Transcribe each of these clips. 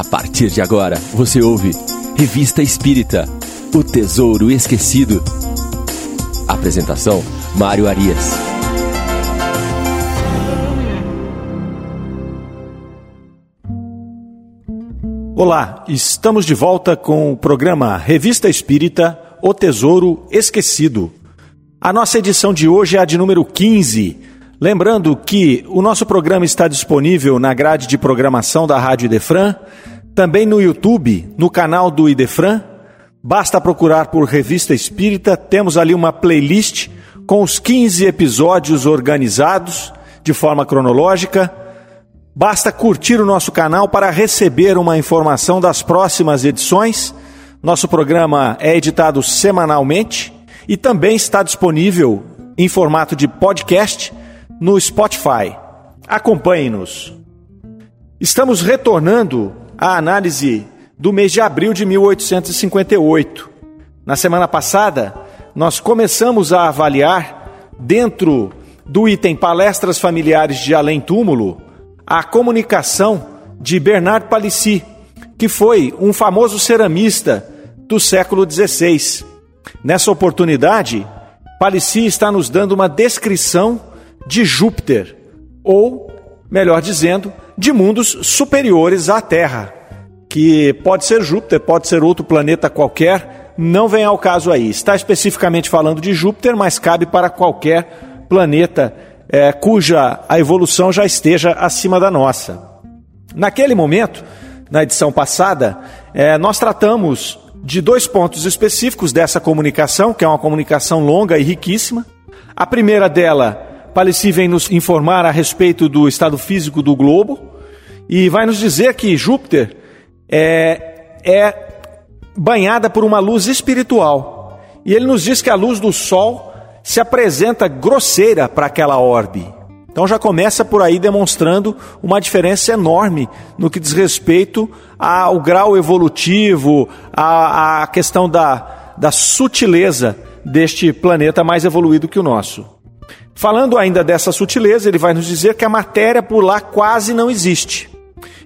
A partir de agora, você ouve Revista Espírita O Tesouro Esquecido. Apresentação: Mário Arias. Olá, estamos de volta com o programa Revista Espírita O Tesouro Esquecido. A nossa edição de hoje é a de número 15. Lembrando que o nosso programa está disponível na grade de programação da Rádio Idefran, também no YouTube, no canal do Idefran. Basta procurar por Revista Espírita, temos ali uma playlist com os 15 episódios organizados de forma cronológica. Basta curtir o nosso canal para receber uma informação das próximas edições. Nosso programa é editado semanalmente e também está disponível em formato de podcast no Spotify. Acompanhe-nos. Estamos retornando à análise do mês de abril de 1858. Na semana passada, nós começamos a avaliar, dentro do item Palestras Familiares de Além Túmulo, a comunicação de Bernard Palissy, que foi um famoso ceramista do século XVI. Nessa oportunidade, Palissy está nos dando uma descrição de Júpiter, ou, melhor dizendo, de mundos superiores à Terra, que pode ser Júpiter, pode ser outro planeta qualquer, não vem ao caso aí. Está especificamente falando de Júpiter, mas cabe para qualquer planeta é, cuja a evolução já esteja acima da nossa. Naquele momento, na edição passada, é, nós tratamos de dois pontos específicos dessa comunicação, que é uma comunicação longa e riquíssima. A primeira dela Palissy vem nos informar a respeito do estado físico do globo e vai nos dizer que Júpiter é, é banhada por uma luz espiritual. E ele nos diz que a luz do Sol se apresenta grosseira para aquela orbe. Então já começa por aí demonstrando uma diferença enorme no que diz respeito ao grau evolutivo, à, à questão da, da sutileza deste planeta mais evoluído que o nosso. Falando ainda dessa sutileza, ele vai nos dizer que a matéria por lá quase não existe.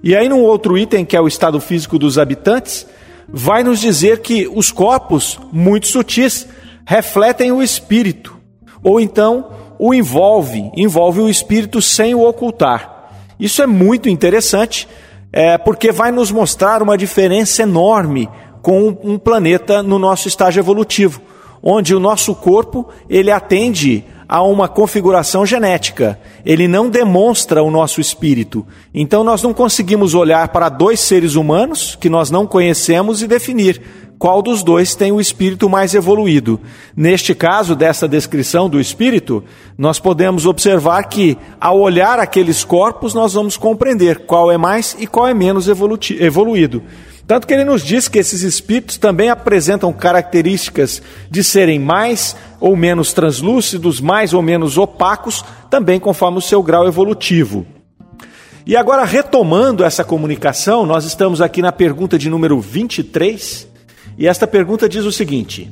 E aí, num outro item, que é o estado físico dos habitantes, vai nos dizer que os corpos, muito sutis, refletem o espírito, ou então o envolve, envolve o espírito sem o ocultar. Isso é muito interessante, é, porque vai nos mostrar uma diferença enorme com um planeta no nosso estágio evolutivo, onde o nosso corpo ele atende a uma configuração genética. Ele não demonstra o nosso espírito. Então nós não conseguimos olhar para dois seres humanos que nós não conhecemos e definir qual dos dois tem o espírito mais evoluído. Neste caso, dessa descrição do espírito, nós podemos observar que, ao olhar aqueles corpos, nós vamos compreender qual é mais e qual é menos evoluído. Tanto que ele nos diz que esses espíritos também apresentam características de serem mais ou menos translúcidos, mais ou menos opacos, também conforme o seu grau evolutivo. E agora, retomando essa comunicação, nós estamos aqui na pergunta de número 23, e esta pergunta diz o seguinte: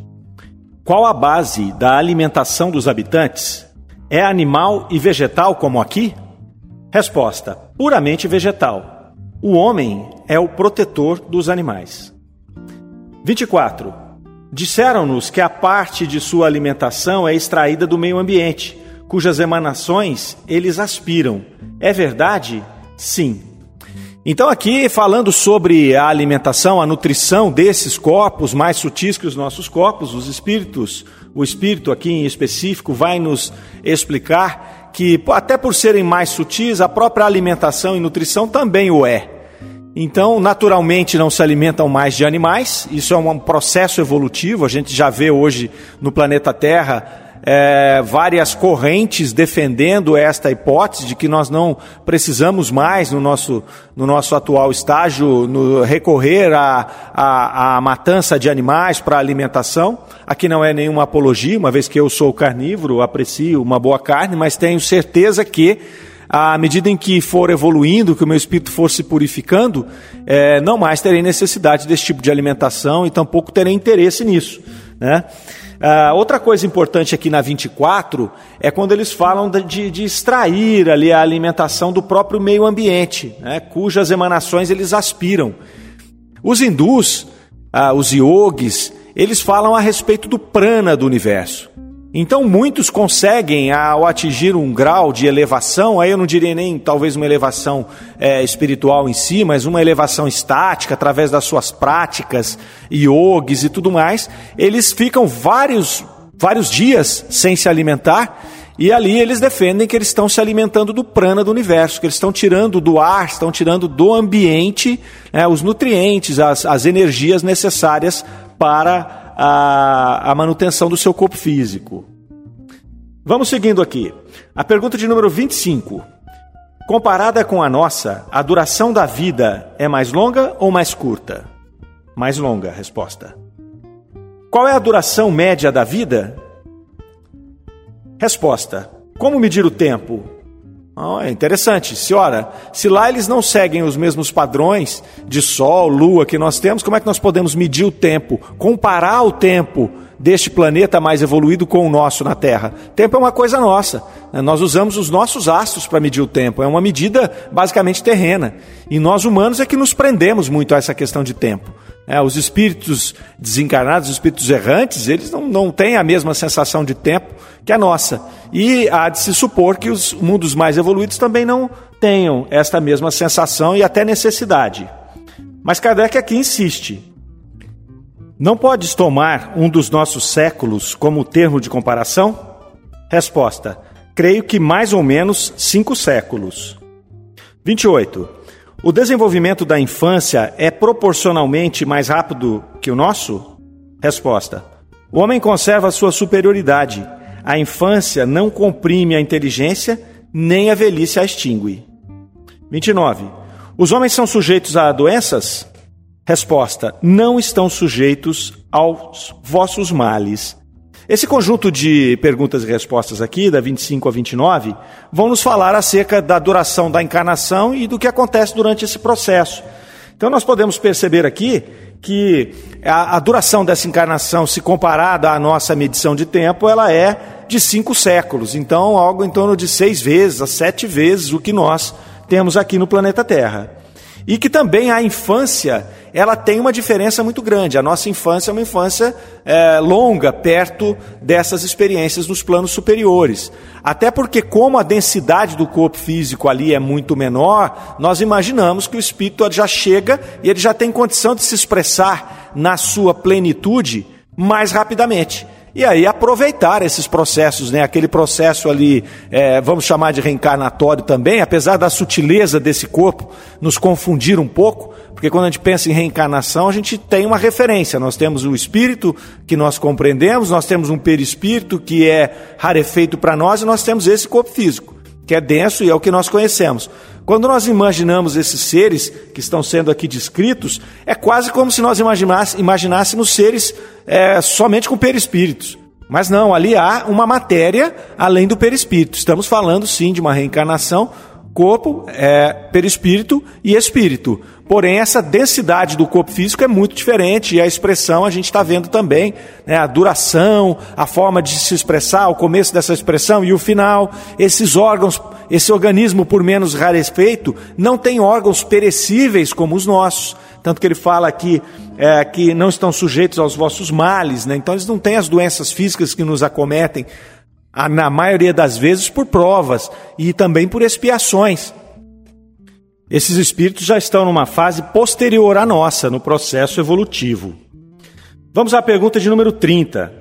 Qual a base da alimentação dos habitantes? É animal e vegetal como aqui? Resposta: puramente vegetal. O homem é o protetor dos animais. 24. Disseram-nos que a parte de sua alimentação é extraída do meio ambiente, cujas emanações eles aspiram. É verdade? Sim. Então, aqui falando sobre a alimentação, a nutrição desses corpos mais sutis que os nossos corpos, os espíritos, o espírito aqui em específico vai nos explicar que, até por serem mais sutis, a própria alimentação e nutrição também o é. Então, naturalmente, não se alimentam mais de animais, isso é um processo evolutivo. A gente já vê hoje no planeta Terra é, várias correntes defendendo esta hipótese de que nós não precisamos mais, no nosso, no nosso atual estágio, no, recorrer à, à, à matança de animais para alimentação. Aqui não é nenhuma apologia, uma vez que eu sou carnívoro, aprecio uma boa carne, mas tenho certeza que à medida em que for evoluindo, que o meu espírito for se purificando, é, não mais terei necessidade desse tipo de alimentação e tampouco terei interesse nisso. Né? Uh, outra coisa importante aqui na 24 é quando eles falam de, de extrair ali a alimentação do próprio meio ambiente, né? cujas emanações eles aspiram. Os hindus, uh, os yogis, eles falam a respeito do prana do universo. Então muitos conseguem, ao atingir um grau de elevação, aí eu não diria nem talvez uma elevação é, espiritual em si, mas uma elevação estática através das suas práticas, yogis e tudo mais, eles ficam vários, vários dias sem se alimentar e ali eles defendem que eles estão se alimentando do prana do universo, que eles estão tirando do ar, estão tirando do ambiente né, os nutrientes, as, as energias necessárias para a, a manutenção do seu corpo físico. Vamos seguindo aqui. A pergunta de número 25. Comparada com a nossa, a duração da vida é mais longa ou mais curta? Mais longa, resposta. Qual é a duração média da vida? Resposta: Como medir o tempo? Oh, é interessante. Se se lá eles não seguem os mesmos padrões de sol, lua que nós temos, como é que nós podemos medir o tempo, comparar o tempo deste planeta mais evoluído com o nosso na Terra? Tempo é uma coisa nossa. Né? Nós usamos os nossos astros para medir o tempo. É uma medida basicamente terrena. E nós humanos é que nos prendemos muito a essa questão de tempo. É, os espíritos desencarnados, os espíritos errantes, eles não, não têm a mesma sensação de tempo que a nossa. E há de se supor que os mundos mais evoluídos também não tenham esta mesma sensação e até necessidade. Mas Kardec aqui insiste. Não podes tomar um dos nossos séculos como termo de comparação? Resposta: Creio que mais ou menos cinco séculos. 28. O desenvolvimento da infância é proporcionalmente mais rápido que o nosso? Resposta: O homem conserva sua superioridade. A infância não comprime a inteligência, nem a velhice a extingue. 29. Os homens são sujeitos a doenças? Resposta: Não estão sujeitos aos vossos males. Esse conjunto de perguntas e respostas aqui, da 25 a 29, vão nos falar acerca da duração da encarnação e do que acontece durante esse processo. Então nós podemos perceber aqui que a, a duração dessa encarnação, se comparada à nossa medição de tempo, ela é de cinco séculos. Então, algo em torno de seis vezes, a sete vezes o que nós temos aqui no planeta Terra. E que também a infância ela tem uma diferença muito grande. A nossa infância é uma infância é, longa, perto dessas experiências nos planos superiores. Até porque, como a densidade do corpo físico ali é muito menor, nós imaginamos que o espírito já chega e ele já tem condição de se expressar na sua plenitude mais rapidamente. E aí aproveitar esses processos, né? aquele processo ali, é, vamos chamar de reencarnatório também, apesar da sutileza desse corpo nos confundir um pouco, porque quando a gente pensa em reencarnação, a gente tem uma referência. Nós temos o espírito que nós compreendemos, nós temos um perispírito que é rarefeito para nós e nós temos esse corpo físico, que é denso e é o que nós conhecemos. Quando nós imaginamos esses seres que estão sendo aqui descritos, é quase como se nós imaginássemos seres é, somente com perispíritos. Mas não, ali há uma matéria além do perispírito. Estamos falando sim de uma reencarnação, corpo, é, perispírito e espírito. Porém, essa densidade do corpo físico é muito diferente e a expressão a gente está vendo também, né, a duração, a forma de se expressar, o começo dessa expressão e o final. Esses órgãos esse organismo, por menos rarefeito, não tem órgãos perecíveis como os nossos. Tanto que ele fala aqui é, que não estão sujeitos aos vossos males, né? então eles não têm as doenças físicas que nos acometem, na maioria das vezes por provas e também por expiações. Esses espíritos já estão numa fase posterior à nossa, no processo evolutivo. Vamos à pergunta de número 30.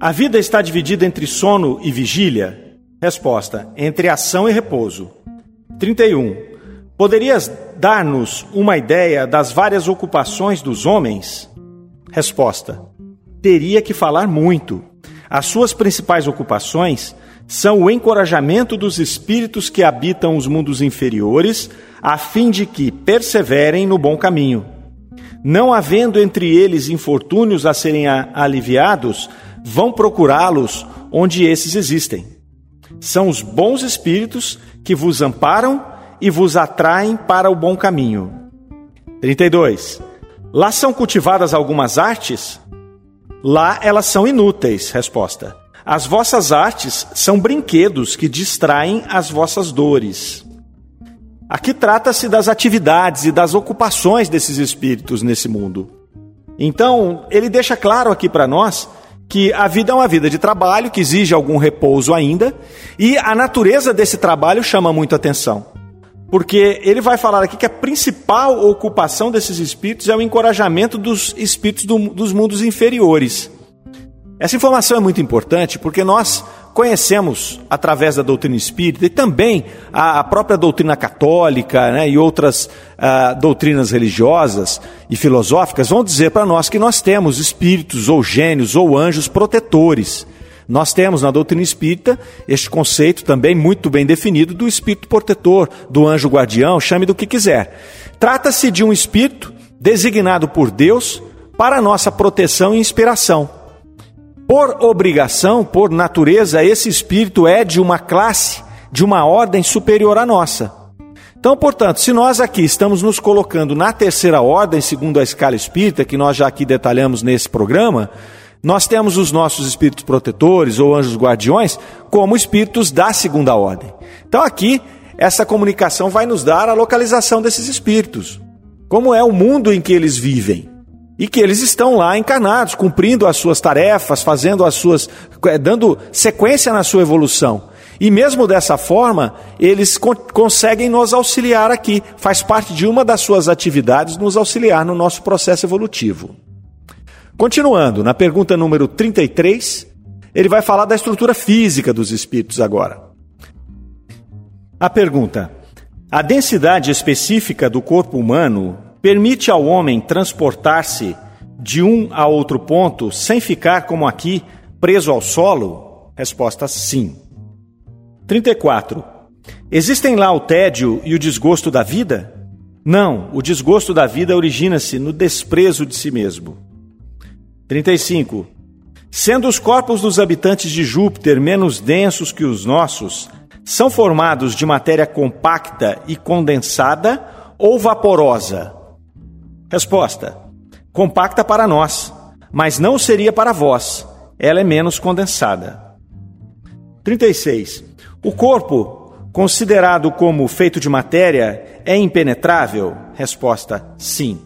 A vida está dividida entre sono e vigília? Resposta: entre ação e repouso. 31. Poderias dar-nos uma ideia das várias ocupações dos homens? Resposta: Teria que falar muito. As suas principais ocupações são o encorajamento dos espíritos que habitam os mundos inferiores, a fim de que perseverem no bom caminho. Não havendo entre eles infortúnios a serem aliviados, vão procurá-los onde esses existem. São os bons espíritos que vos amparam e vos atraem para o bom caminho. 32. Lá são cultivadas algumas artes? Lá elas são inúteis. Resposta. As vossas artes são brinquedos que distraem as vossas dores. Aqui trata-se das atividades e das ocupações desses espíritos nesse mundo. Então, ele deixa claro aqui para nós que a vida é uma vida de trabalho, que exige algum repouso ainda, e a natureza desse trabalho chama muito atenção. Porque ele vai falar aqui que a principal ocupação desses espíritos é o encorajamento dos espíritos do, dos mundos inferiores. Essa informação é muito importante porque nós conhecemos através da doutrina espírita e também a, própria doutrina católica né, e outras uh, doutrinas religiosas e filosóficas vão dizer para nós que nós temos espíritos ou gênios ou anjos protetores. Nós temos na doutrina espírita este conceito também muito bem definido do espírito protetor, do anjo guardião, chame do que quiser. Trata-se de um espírito designado por Deus para nossa proteção e inspiração. Por obrigação, por natureza, esse espírito é de uma classe, de uma ordem superior à nossa. Então, portanto, se nós aqui estamos nos colocando na terceira ordem, segundo a escala espírita, que nós já aqui detalhamos nesse programa, nós temos os nossos espíritos protetores ou anjos guardiões como espíritos da segunda ordem. Então, aqui, essa comunicação vai nos dar a localização desses espíritos, como é o mundo em que eles vivem e que eles estão lá encarnados, cumprindo as suas tarefas, fazendo as suas, eh, dando sequência na sua evolução. E mesmo dessa forma, eles co conseguem nos auxiliar aqui. Faz parte de uma das suas atividades nos auxiliar no nosso processo evolutivo. Continuando, na pergunta número 33, ele vai falar da estrutura física dos espíritos agora. A pergunta: A densidade específica do corpo humano permite ao homem transportar-se de um a outro ponto sem ficar, como aqui, preso ao solo? Resposta: sim. 34. Existem lá o tédio e o desgosto da vida? Não, o desgosto da vida origina-se no desprezo de si mesmo. 35. Sendo os corpos dos habitantes de Júpiter menos densos que os nossos, são formados de matéria compacta e condensada ou vaporosa? Resposta: compacta para nós, mas não seria para vós. Ela é menos condensada. 36. O corpo, considerado como feito de matéria, é impenetrável? Resposta: sim.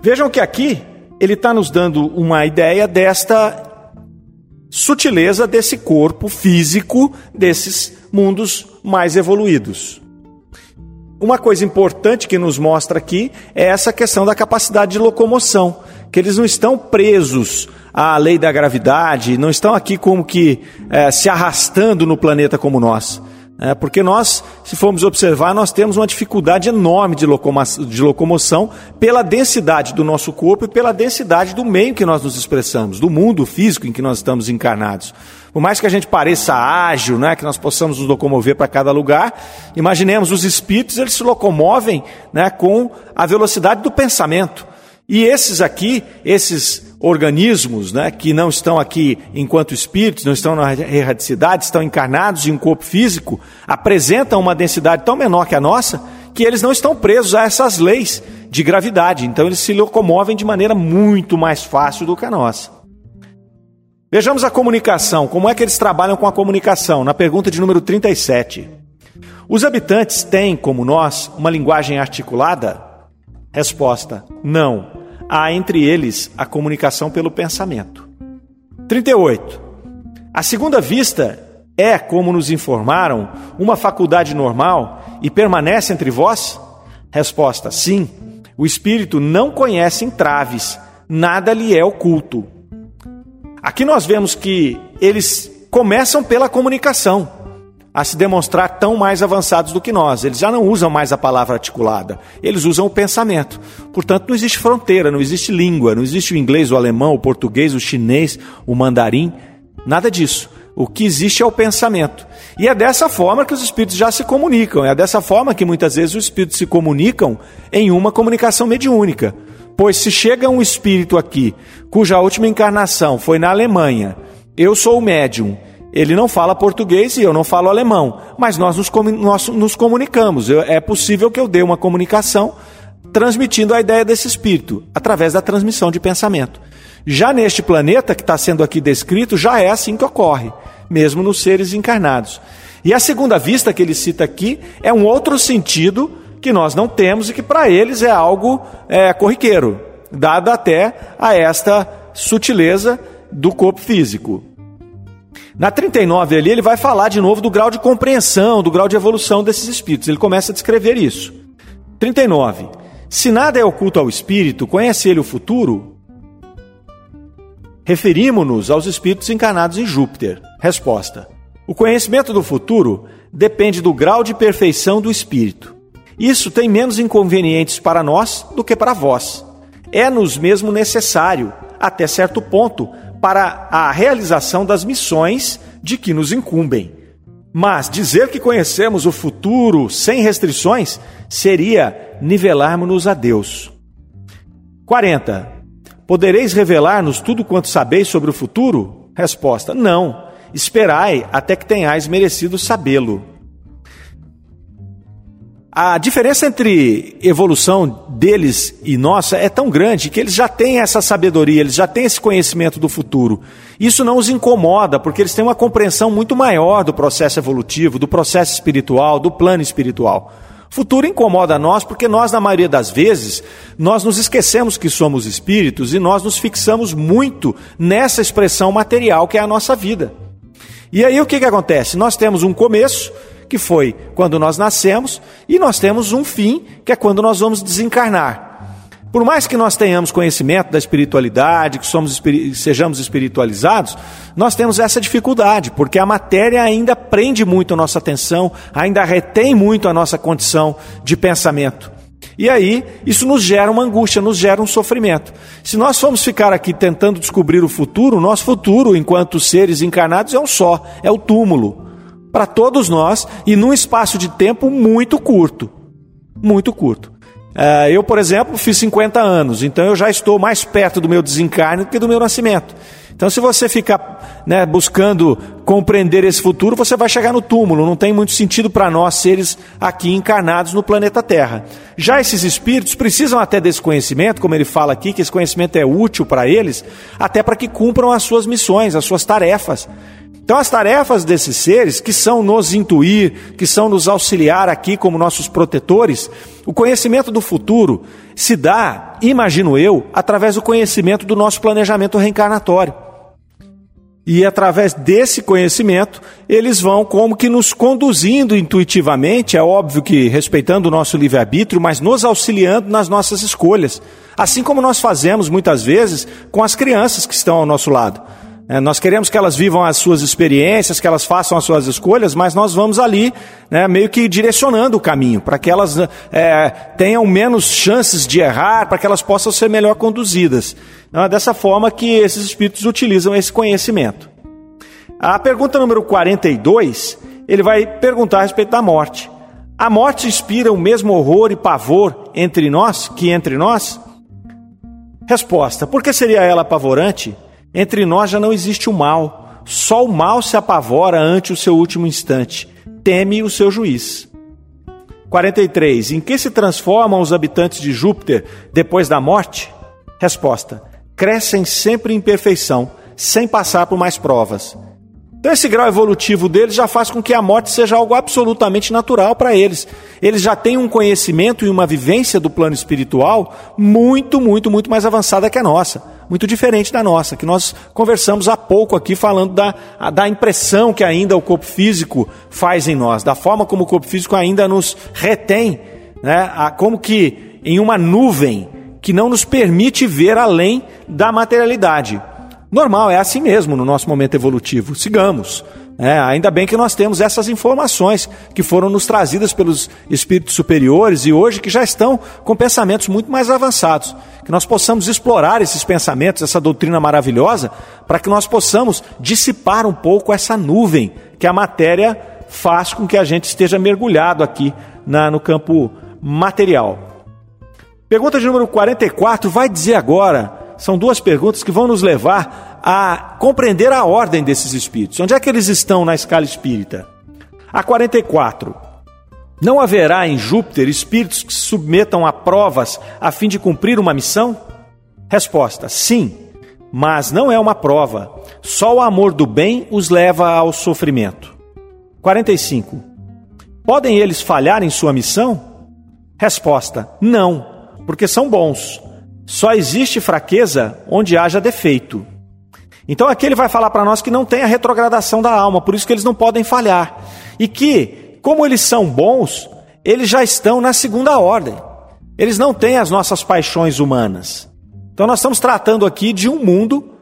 Vejam que aqui ele está nos dando uma ideia desta sutileza desse corpo físico desses mundos mais evoluídos. Uma coisa importante que nos mostra aqui é essa questão da capacidade de locomoção, que eles não estão presos à lei da gravidade, não estão aqui como que é, se arrastando no planeta como nós. É, porque nós, se formos observar, nós temos uma dificuldade enorme de, locoma de locomoção pela densidade do nosso corpo e pela densidade do meio que nós nos expressamos, do mundo físico em que nós estamos encarnados. Por mais que a gente pareça ágil, né, que nós possamos nos locomover para cada lugar, imaginemos os espíritos, eles se locomovem né, com a velocidade do pensamento. E esses aqui, esses organismos né, que não estão aqui enquanto espíritos, não estão na erradicidade, estão encarnados em um corpo físico, apresentam uma densidade tão menor que a nossa, que eles não estão presos a essas leis de gravidade. Então eles se locomovem de maneira muito mais fácil do que a nossa. Vejamos a comunicação, como é que eles trabalham com a comunicação, na pergunta de número 37. Os habitantes têm, como nós, uma linguagem articulada? Resposta: não. Há entre eles a comunicação pelo pensamento. 38. A segunda vista é, como nos informaram, uma faculdade normal e permanece entre vós? Resposta: sim. O espírito não conhece entraves, nada lhe é oculto. Aqui nós vemos que eles começam pela comunicação a se demonstrar tão mais avançados do que nós. Eles já não usam mais a palavra articulada, eles usam o pensamento. Portanto, não existe fronteira, não existe língua, não existe o inglês, o alemão, o português, o chinês, o mandarim, nada disso. O que existe é o pensamento. E é dessa forma que os espíritos já se comunicam, é dessa forma que muitas vezes os espíritos se comunicam em uma comunicação mediúnica. Pois se chega um espírito aqui, cuja última encarnação foi na Alemanha, eu sou o médium, ele não fala português e eu não falo alemão, mas nós nos, nós nos comunicamos. Eu, é possível que eu dê uma comunicação transmitindo a ideia desse espírito através da transmissão de pensamento. Já neste planeta que está sendo aqui descrito, já é assim que ocorre, mesmo nos seres encarnados. E a segunda vista que ele cita aqui é um outro sentido que nós não temos e que para eles é algo é, corriqueiro, dada até a esta sutileza do corpo físico. Na 39 ali, ele vai falar de novo do grau de compreensão, do grau de evolução desses espíritos. Ele começa a descrever isso. 39. Se nada é oculto ao espírito, conhece ele o futuro? Referimos-nos aos espíritos encarnados em Júpiter. Resposta: O conhecimento do futuro depende do grau de perfeição do espírito. Isso tem menos inconvenientes para nós do que para vós. É-nos mesmo necessário, até certo ponto, para a realização das missões de que nos incumbem. Mas dizer que conhecemos o futuro sem restrições seria nivelarmos-nos a Deus. 40. Podereis revelar-nos tudo quanto sabeis sobre o futuro? Resposta: Não. Esperai até que tenhais merecido sabê-lo. A diferença entre evolução deles e nossa é tão grande que eles já têm essa sabedoria, eles já têm esse conhecimento do futuro. Isso não os incomoda, porque eles têm uma compreensão muito maior do processo evolutivo, do processo espiritual, do plano espiritual. Futuro incomoda nós porque nós, na maioria das vezes, nós nos esquecemos que somos espíritos e nós nos fixamos muito nessa expressão material que é a nossa vida. E aí o que, que acontece? Nós temos um começo, que foi quando nós nascemos, e nós temos um fim, que é quando nós vamos desencarnar. Por mais que nós tenhamos conhecimento da espiritualidade, que somos, sejamos espiritualizados, nós temos essa dificuldade, porque a matéria ainda prende muito a nossa atenção, ainda retém muito a nossa condição de pensamento. E aí, isso nos gera uma angústia, nos gera um sofrimento. Se nós formos ficar aqui tentando descobrir o futuro, o nosso futuro, enquanto seres encarnados, é um só: é o túmulo. Para todos nós, e num espaço de tempo muito curto. Muito curto. Uh, eu, por exemplo, fiz 50 anos, então eu já estou mais perto do meu desencarne do que do meu nascimento. Então, se você ficar né, buscando compreender esse futuro, você vai chegar no túmulo. Não tem muito sentido para nós, seres aqui encarnados no planeta Terra. Já esses espíritos precisam até desse conhecimento, como ele fala aqui, que esse conhecimento é útil para eles, até para que cumpram as suas missões, as suas tarefas. Então, as tarefas desses seres, que são nos intuir, que são nos auxiliar aqui como nossos protetores, o conhecimento do futuro se dá, imagino eu, através do conhecimento do nosso planejamento reencarnatório. E através desse conhecimento, eles vão como que nos conduzindo intuitivamente, é óbvio que respeitando o nosso livre-arbítrio, mas nos auxiliando nas nossas escolhas. Assim como nós fazemos muitas vezes com as crianças que estão ao nosso lado. É, nós queremos que elas vivam as suas experiências, que elas façam as suas escolhas, mas nós vamos ali né, meio que direcionando o caminho, para que elas é, tenham menos chances de errar, para que elas possam ser melhor conduzidas. Então, é dessa forma que esses espíritos utilizam esse conhecimento. A pergunta número 42, ele vai perguntar a respeito da morte. A morte inspira o mesmo horror e pavor entre nós que entre nós? Resposta: por que seria ela apavorante? Entre nós já não existe o mal, só o mal se apavora ante o seu último instante, teme o seu juiz. 43. Em que se transformam os habitantes de Júpiter depois da morte? Resposta: crescem sempre em perfeição, sem passar por mais provas. Então, esse grau evolutivo deles já faz com que a morte seja algo absolutamente natural para eles. Eles já têm um conhecimento e uma vivência do plano espiritual muito, muito, muito mais avançada que a nossa. Muito diferente da nossa, que nós conversamos há pouco aqui falando da, da impressão que ainda o corpo físico faz em nós, da forma como o corpo físico ainda nos retém, né? como que em uma nuvem que não nos permite ver além da materialidade. Normal, é assim mesmo no nosso momento evolutivo. Sigamos. É, ainda bem que nós temos essas informações que foram nos trazidas pelos espíritos superiores e hoje que já estão com pensamentos muito mais avançados. Que nós possamos explorar esses pensamentos, essa doutrina maravilhosa, para que nós possamos dissipar um pouco essa nuvem que a matéria faz com que a gente esteja mergulhado aqui na, no campo material. Pergunta de número 44 vai dizer agora são duas perguntas que vão nos levar a compreender a ordem desses espíritos. Onde é que eles estão na escala espírita? A 44. Não haverá em Júpiter espíritos que se submetam a provas a fim de cumprir uma missão? Resposta: sim, mas não é uma prova. Só o amor do bem os leva ao sofrimento. 45. Podem eles falhar em sua missão? Resposta: não, porque são bons. Só existe fraqueza onde haja defeito. Então aqui ele vai falar para nós que não tem a retrogradação da alma, por isso que eles não podem falhar. E que como eles são bons, eles já estão na segunda ordem. Eles não têm as nossas paixões humanas. Então nós estamos tratando aqui de um mundo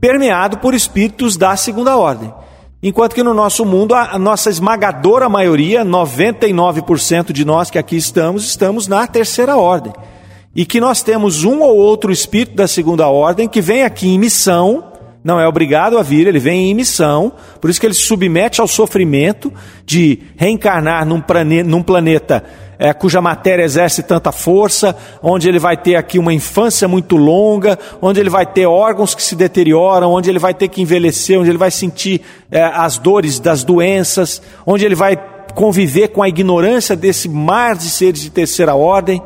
permeado por espíritos da segunda ordem. Enquanto que no nosso mundo, a nossa esmagadora maioria, 99% de nós que aqui estamos, estamos na terceira ordem. E que nós temos um ou outro espírito da segunda ordem que vem aqui em missão não é obrigado a vir, ele vem em missão, por isso que ele se submete ao sofrimento de reencarnar num, planeta, num planeta é, cuja matéria exerce tanta força, onde ele vai ter aqui uma infância muito longa, onde ele vai ter órgãos que se deterioram, onde ele vai ter que envelhecer, onde ele vai sentir é, as dores das doenças, onde ele vai conviver com a ignorância desse mar de seres de terceira ordem.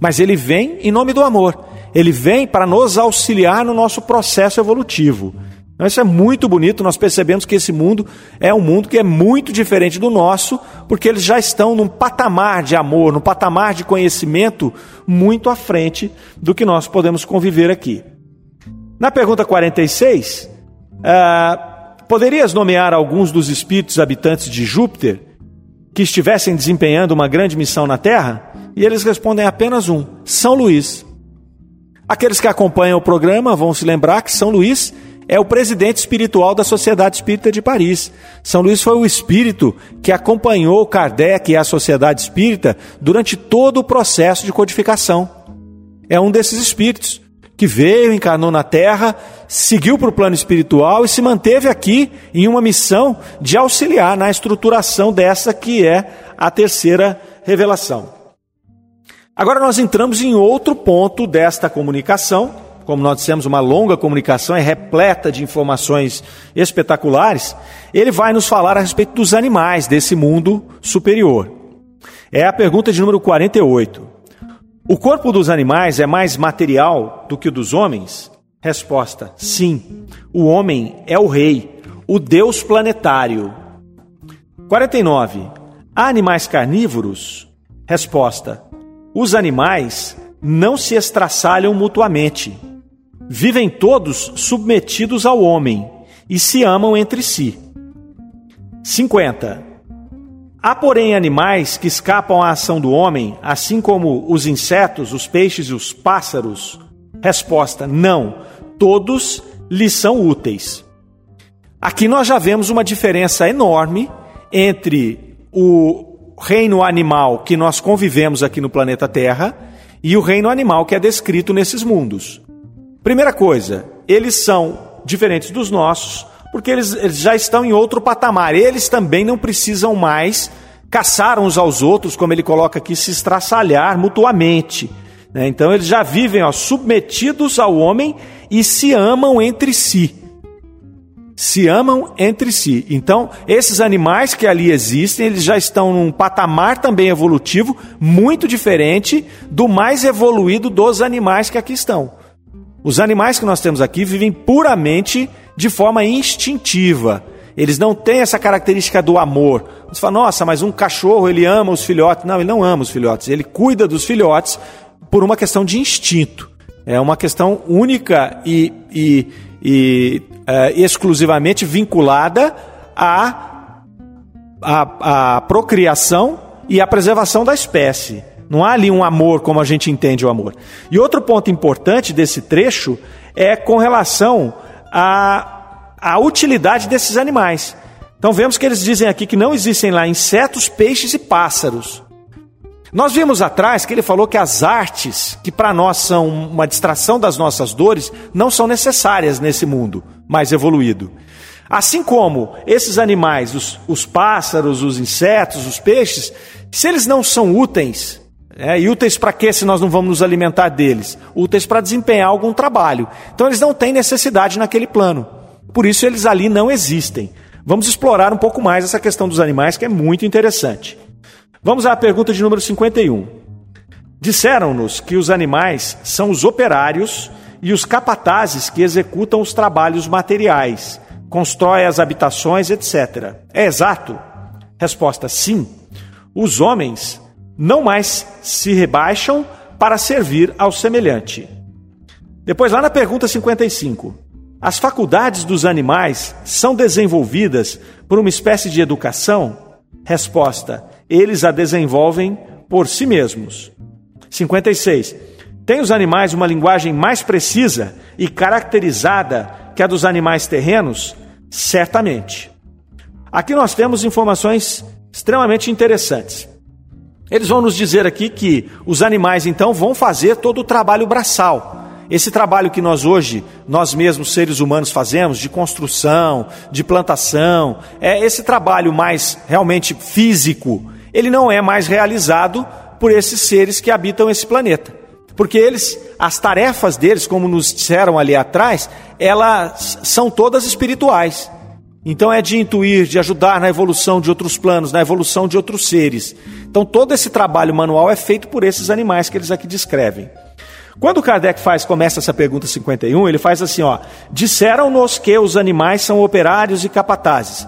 Mas ele vem em nome do amor ele vem para nos auxiliar no nosso processo evolutivo. Então, isso é muito bonito, nós percebemos que esse mundo é um mundo que é muito diferente do nosso, porque eles já estão num patamar de amor, num patamar de conhecimento muito à frente do que nós podemos conviver aqui. Na pergunta 46, uh, ah, poderias nomear alguns dos espíritos habitantes de Júpiter que estivessem desempenhando uma grande missão na Terra? E eles respondem apenas um: São Luís. Aqueles que acompanham o programa vão se lembrar que São Luís é o presidente espiritual da Sociedade Espírita de Paris. São Luís foi o espírito que acompanhou Kardec e a Sociedade Espírita durante todo o processo de codificação. É um desses espíritos que veio, encarnou na Terra, seguiu para o plano espiritual e se manteve aqui em uma missão de auxiliar na estruturação dessa que é a terceira revelação. Agora nós entramos em outro ponto desta comunicação. Como nós dissemos, uma longa comunicação é repleta de informações espetaculares. Ele vai nos falar a respeito dos animais desse mundo superior. É a pergunta de número 48. O corpo dos animais é mais material do que o dos homens? Resposta: sim. O homem é o rei, o deus planetário. 49. Há animais carnívoros? Resposta: os animais não se estraçalham mutuamente. Vivem todos submetidos ao homem e se amam entre si. 50. Há, porém, animais que escapam à ação do homem, assim como os insetos, os peixes e os pássaros? Resposta: não. Todos lhes são úteis. Aqui nós já vemos uma diferença enorme entre o reino animal que nós convivemos aqui no planeta Terra e o reino animal que é descrito nesses mundos. Primeira coisa, eles são diferentes dos nossos, porque eles, eles já estão em outro patamar. Eles também não precisam mais caçar uns aos outros, como ele coloca aqui, se estraçalhar mutuamente. Né? Então eles já vivem ó, submetidos ao homem e se amam entre si se amam entre si. Então, esses animais que ali existem, eles já estão num patamar também evolutivo muito diferente do mais evoluído dos animais que aqui estão. Os animais que nós temos aqui vivem puramente de forma instintiva. Eles não têm essa característica do amor. Você fala, nossa, mas um cachorro ele ama os filhotes. Não, ele não ama os filhotes. Ele cuida dos filhotes por uma questão de instinto. É uma questão única e, e, e uh, exclusivamente vinculada à, à, à procriação e à preservação da espécie. Não há ali um amor como a gente entende o amor. E outro ponto importante desse trecho é com relação à, à utilidade desses animais. Então vemos que eles dizem aqui que não existem lá insetos, peixes e pássaros. Nós vimos atrás que ele falou que as artes, que para nós são uma distração das nossas dores, não são necessárias nesse mundo mais evoluído. Assim como esses animais, os, os pássaros, os insetos, os peixes, se eles não são úteis, é, e úteis para quê se nós não vamos nos alimentar deles? Úteis para desempenhar algum trabalho. Então eles não têm necessidade naquele plano. Por isso eles ali não existem. Vamos explorar um pouco mais essa questão dos animais que é muito interessante. Vamos à pergunta de número 51. Disseram-nos que os animais são os operários e os capatazes que executam os trabalhos materiais, constroem as habitações, etc. É exato? Resposta: sim. Os homens não mais se rebaixam para servir ao semelhante. Depois, lá na pergunta 55, as faculdades dos animais são desenvolvidas por uma espécie de educação? Resposta: eles a desenvolvem por si mesmos. 56. Tem os animais uma linguagem mais precisa e caracterizada que a dos animais terrenos? Certamente. Aqui nós temos informações extremamente interessantes. Eles vão nos dizer aqui que os animais então vão fazer todo o trabalho braçal. Esse trabalho que nós hoje, nós mesmos seres humanos fazemos, de construção, de plantação, é esse trabalho mais realmente físico, ele não é mais realizado por esses seres que habitam esse planeta. Porque eles, as tarefas deles, como nos disseram ali atrás, elas são todas espirituais. Então é de intuir, de ajudar na evolução de outros planos, na evolução de outros seres. Então todo esse trabalho manual é feito por esses animais que eles aqui descrevem. Quando Kardec faz, começa essa pergunta 51, ele faz assim, ó: Disseram-nos que os animais são operários e capatazes.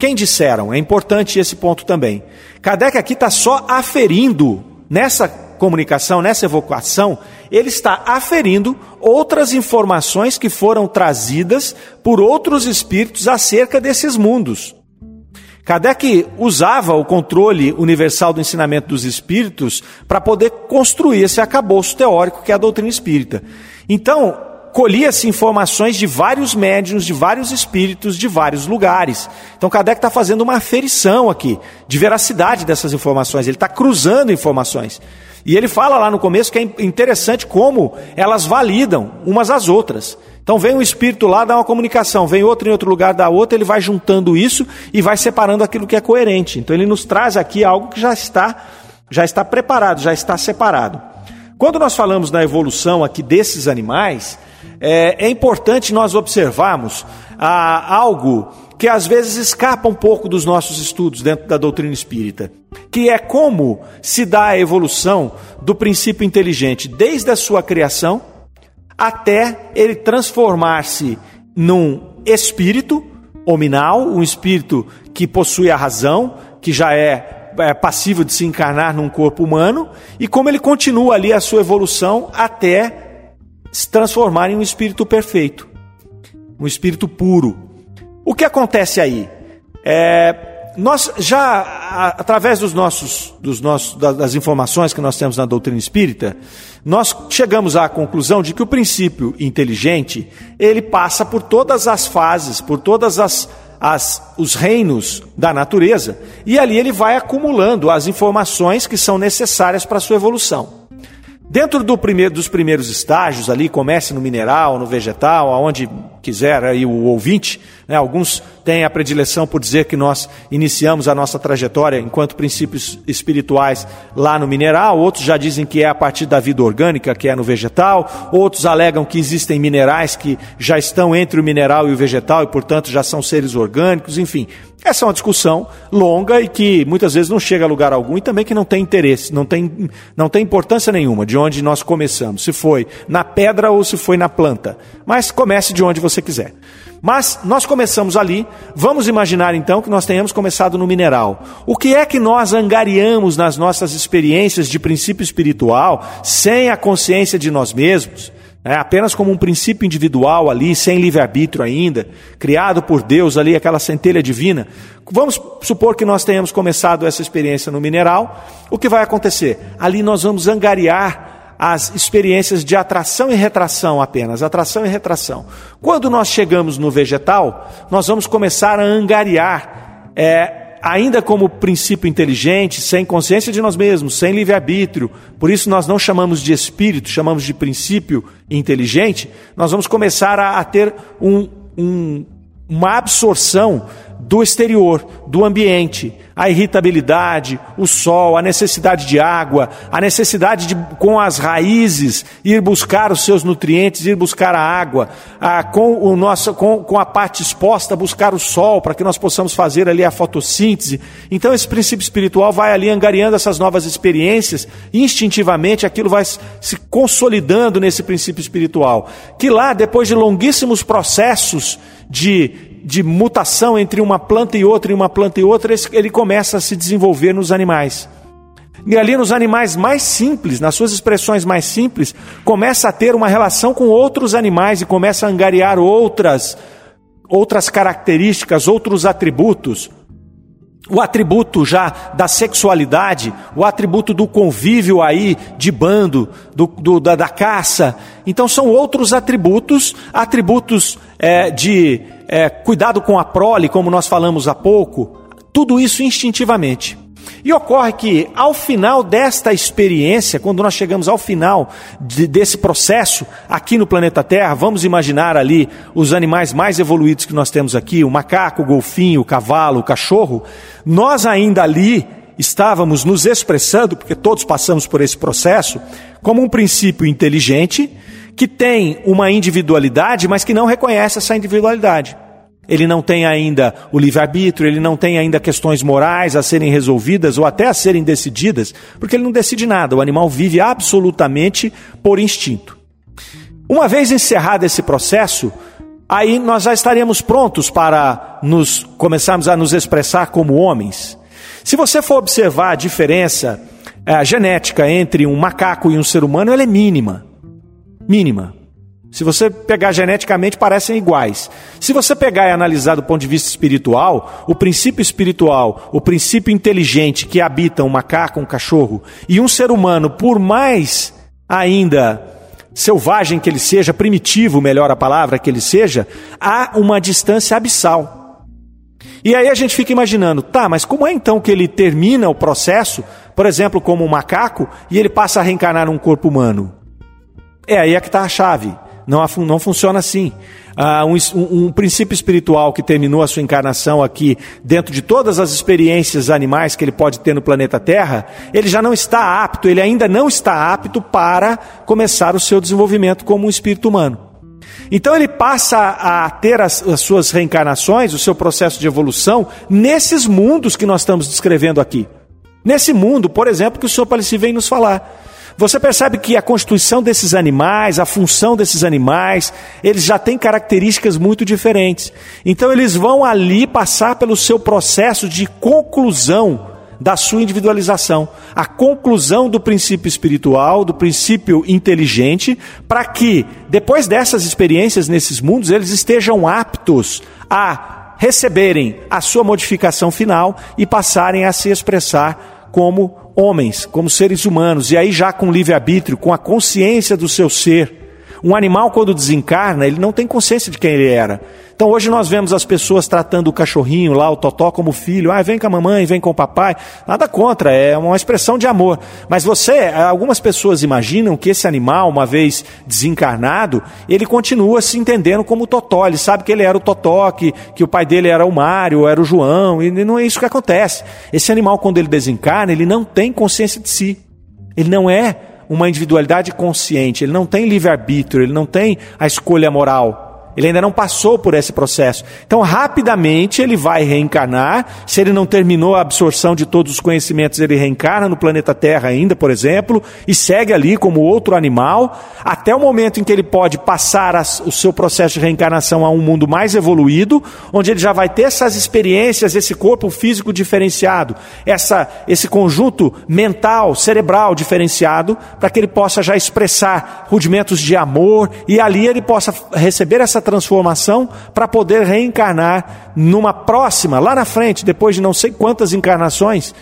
Quem disseram? É importante esse ponto também. Kardec aqui está só aferindo nessa comunicação, nessa evocação, ele está aferindo outras informações que foram trazidas por outros espíritos acerca desses mundos. Kardec usava o controle universal do ensinamento dos espíritos para poder construir esse acabouço teórico que é a doutrina espírita. Então, colhia-se informações de vários médiuns, de vários espíritos, de vários lugares. Então Kardec está fazendo uma aferição aqui de veracidade dessas informações, ele está cruzando informações. E ele fala lá no começo que é interessante como elas validam umas às outras. Então vem um espírito lá, dá uma comunicação, vem outro em outro lugar, dá outra, ele vai juntando isso e vai separando aquilo que é coerente. Então ele nos traz aqui algo que já está, já está preparado, já está separado. Quando nós falamos da evolução aqui desses animais, é, é importante nós observarmos ah, algo que às vezes escapa um pouco dos nossos estudos dentro da doutrina espírita, que é como se dá a evolução do princípio inteligente desde a sua criação até ele transformar-se num espírito hominal, um espírito que possui a razão, que já é, é passível de se encarnar num corpo humano, e como ele continua ali a sua evolução até se transformar em um espírito perfeito, um espírito puro. O que acontece aí? É, nós já, através dos nossos, dos nossos, das informações que nós temos na doutrina espírita, nós chegamos à conclusão de que o princípio inteligente ele passa por todas as fases, por todas as, as, os reinos da natureza, e ali ele vai acumulando as informações que são necessárias para a sua evolução. Dentro do primeiro, dos primeiros estágios, ali, comece no mineral, no vegetal, aonde quiser aí o ouvinte, né, alguns têm a predileção por dizer que nós iniciamos a nossa trajetória enquanto princípios espirituais lá no mineral, outros já dizem que é a partir da vida orgânica, que é no vegetal, outros alegam que existem minerais que já estão entre o mineral e o vegetal e, portanto, já são seres orgânicos, enfim. Essa é uma discussão longa e que muitas vezes não chega a lugar algum e também que não tem interesse, não tem, não tem importância nenhuma de onde nós começamos, se foi na pedra ou se foi na planta. Mas comece de onde você quiser. Mas nós começamos ali, vamos imaginar então que nós tenhamos começado no mineral. O que é que nós angariamos nas nossas experiências de princípio espiritual, sem a consciência de nós mesmos? É, apenas como um princípio individual ali, sem livre-arbítrio ainda, criado por Deus ali, aquela centelha divina. Vamos supor que nós tenhamos começado essa experiência no mineral. O que vai acontecer? Ali nós vamos angariar as experiências de atração e retração apenas, atração e retração. Quando nós chegamos no vegetal, nós vamos começar a angariar é, ainda como princípio inteligente, sem consciência de nós mesmos, sem livre-arbítrio, por isso nós não chamamos de espírito, chamamos de princípio inteligente, nós vamos começar a, a ter um, um, uma absorção do exterior, do ambiente, a irritabilidade, o sol, a necessidade de água, a necessidade de, com as raízes, ir buscar os seus nutrientes, ir buscar a água, a, com, o nosso, com, com a parte exposta, buscar o sol, para que nós possamos fazer ali a fotossíntese. Então, esse princípio espiritual vai ali angariando essas novas experiências, e instintivamente aquilo vai se consolidando nesse princípio espiritual, que lá, depois de longuíssimos processos de de mutação entre uma planta e outra e uma planta e outra, ele começa a se desenvolver nos animais. E ali nos animais mais simples, nas suas expressões mais simples, começa a ter uma relação com outros animais e começa a angariar outras outras características, outros atributos. O atributo já da sexualidade, o atributo do convívio aí de bando, do, do da, da, caça. Então são outros atributos, atributos é, de é, cuidado com a prole, como nós falamos há pouco, tudo isso instintivamente. E ocorre que, ao final desta experiência, quando nós chegamos ao final de, desse processo aqui no planeta Terra, vamos imaginar ali os animais mais evoluídos que nós temos aqui: o macaco, o golfinho, o cavalo, o cachorro. Nós ainda ali estávamos nos expressando, porque todos passamos por esse processo, como um princípio inteligente que tem uma individualidade, mas que não reconhece essa individualidade. Ele não tem ainda o livre-arbítrio, ele não tem ainda questões morais a serem resolvidas ou até a serem decididas, porque ele não decide nada. O animal vive absolutamente por instinto. Uma vez encerrado esse processo, aí nós já estaríamos prontos para nos começarmos a nos expressar como homens. Se você for observar a diferença a genética entre um macaco e um ser humano, ela é mínima mínima. Se você pegar geneticamente, parecem iguais. Se você pegar e analisar do ponto de vista espiritual, o princípio espiritual, o princípio inteligente que habita um macaco, um cachorro e um ser humano, por mais ainda selvagem que ele seja, primitivo, melhor a palavra que ele seja, há uma distância abissal. E aí a gente fica imaginando, tá, mas como é então que ele termina o processo, por exemplo, como um macaco, e ele passa a reencarnar num corpo humano? É aí é que está a chave. Não, não funciona assim. Ah, um, um, princípio espiritual que terminou a sua encarnação aqui, dentro de todas as experiências animais que ele pode ter no planeta Terra, ele já não está apto, ele ainda não está apto para começar o seu desenvolvimento como um espírito humano. Então ele passa a ter as, as suas reencarnações, o seu processo de evolução, nesses mundos que nós estamos descrevendo aqui. Nesse mundo, por exemplo, que o Senhor Palessi vem nos falar. Você percebe que a constituição desses animais, a função desses animais, eles já têm características muito diferentes. Então eles vão ali passar pelo seu processo de conclusão da sua individualização, a conclusão do princípio espiritual, do princípio inteligente, para que depois dessas experiências nesses mundos eles estejam aptos a receberem a sua modificação final e passarem a se expressar como homens, como seres humanos, e aí já com livre-arbítrio, com a consciência do seu ser. Um animal, quando desencarna, ele não tem consciência de quem ele era. Então hoje nós vemos as pessoas tratando o cachorrinho lá, o totó, como filho. Ah, vem com a mamãe, vem com o papai. Nada contra, é uma expressão de amor. Mas você, algumas pessoas imaginam que esse animal, uma vez desencarnado, ele continua se entendendo como totó. Ele sabe que ele era o totó, que, que o pai dele era o Mário, era o João, e não é isso que acontece. Esse animal, quando ele desencarna, ele não tem consciência de si. Ele não é uma individualidade consciente, ele não tem livre-arbítrio, ele não tem a escolha moral. Ele ainda não passou por esse processo. Então, rapidamente, ele vai reencarnar. Se ele não terminou a absorção de todos os conhecimentos, ele reencarna no planeta Terra ainda, por exemplo, e segue ali como outro animal, até o momento em que ele pode passar as, o seu processo de reencarnação a um mundo mais evoluído, onde ele já vai ter essas experiências, esse corpo físico diferenciado, essa, esse conjunto mental, cerebral diferenciado, para que ele possa já expressar rudimentos de amor e ali ele possa receber essa transformação para poder reencarnar numa próxima, lá na frente, depois de não sei quantas encarnações,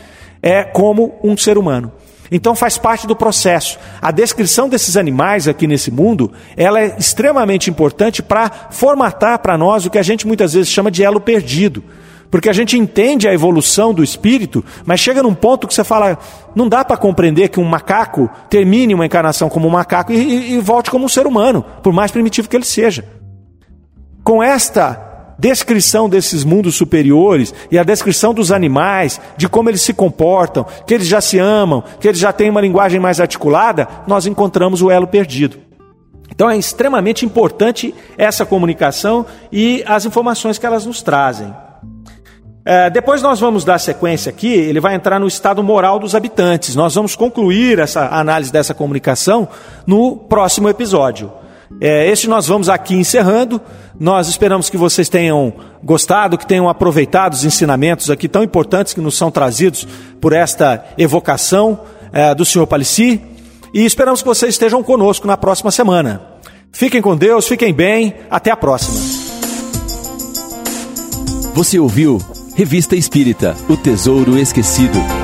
é como um ser humano. Então faz parte do processo. A descrição desses animais aqui nesse mundo, ela é extremamente importante para formatar para nós o que a gente muitas vezes chama de elo perdido. Porque a gente entende a evolução do espírito, mas chega num ponto que você fala, não dá para compreender que um macaco termine uma encarnação como um macaco e, e, e volte como um ser humano, por mais primitivo que ele seja. Com esta descrição desses mundos superiores e a descrição dos animais, de como eles se comportam, que eles já se amam, que eles já têm uma linguagem mais articulada, nós encontramos o elo perdido. Então é extremamente importante essa comunicação e as informações que elas nos trazem. É, depois nós vamos dar sequência aqui, ele vai entrar no estado moral dos habitantes. Nós vamos concluir essa análise dessa comunicação no próximo episódio. É, este nós vamos aqui encerrando. Nós esperamos que vocês tenham gostado, que tenham aproveitado os ensinamentos aqui tão importantes que nos são trazidos por esta evocação é, do Senhor Palissy. E esperamos que vocês estejam conosco na próxima semana. Fiquem com Deus, fiquem bem, até a próxima. Você ouviu Revista Espírita O Tesouro Esquecido.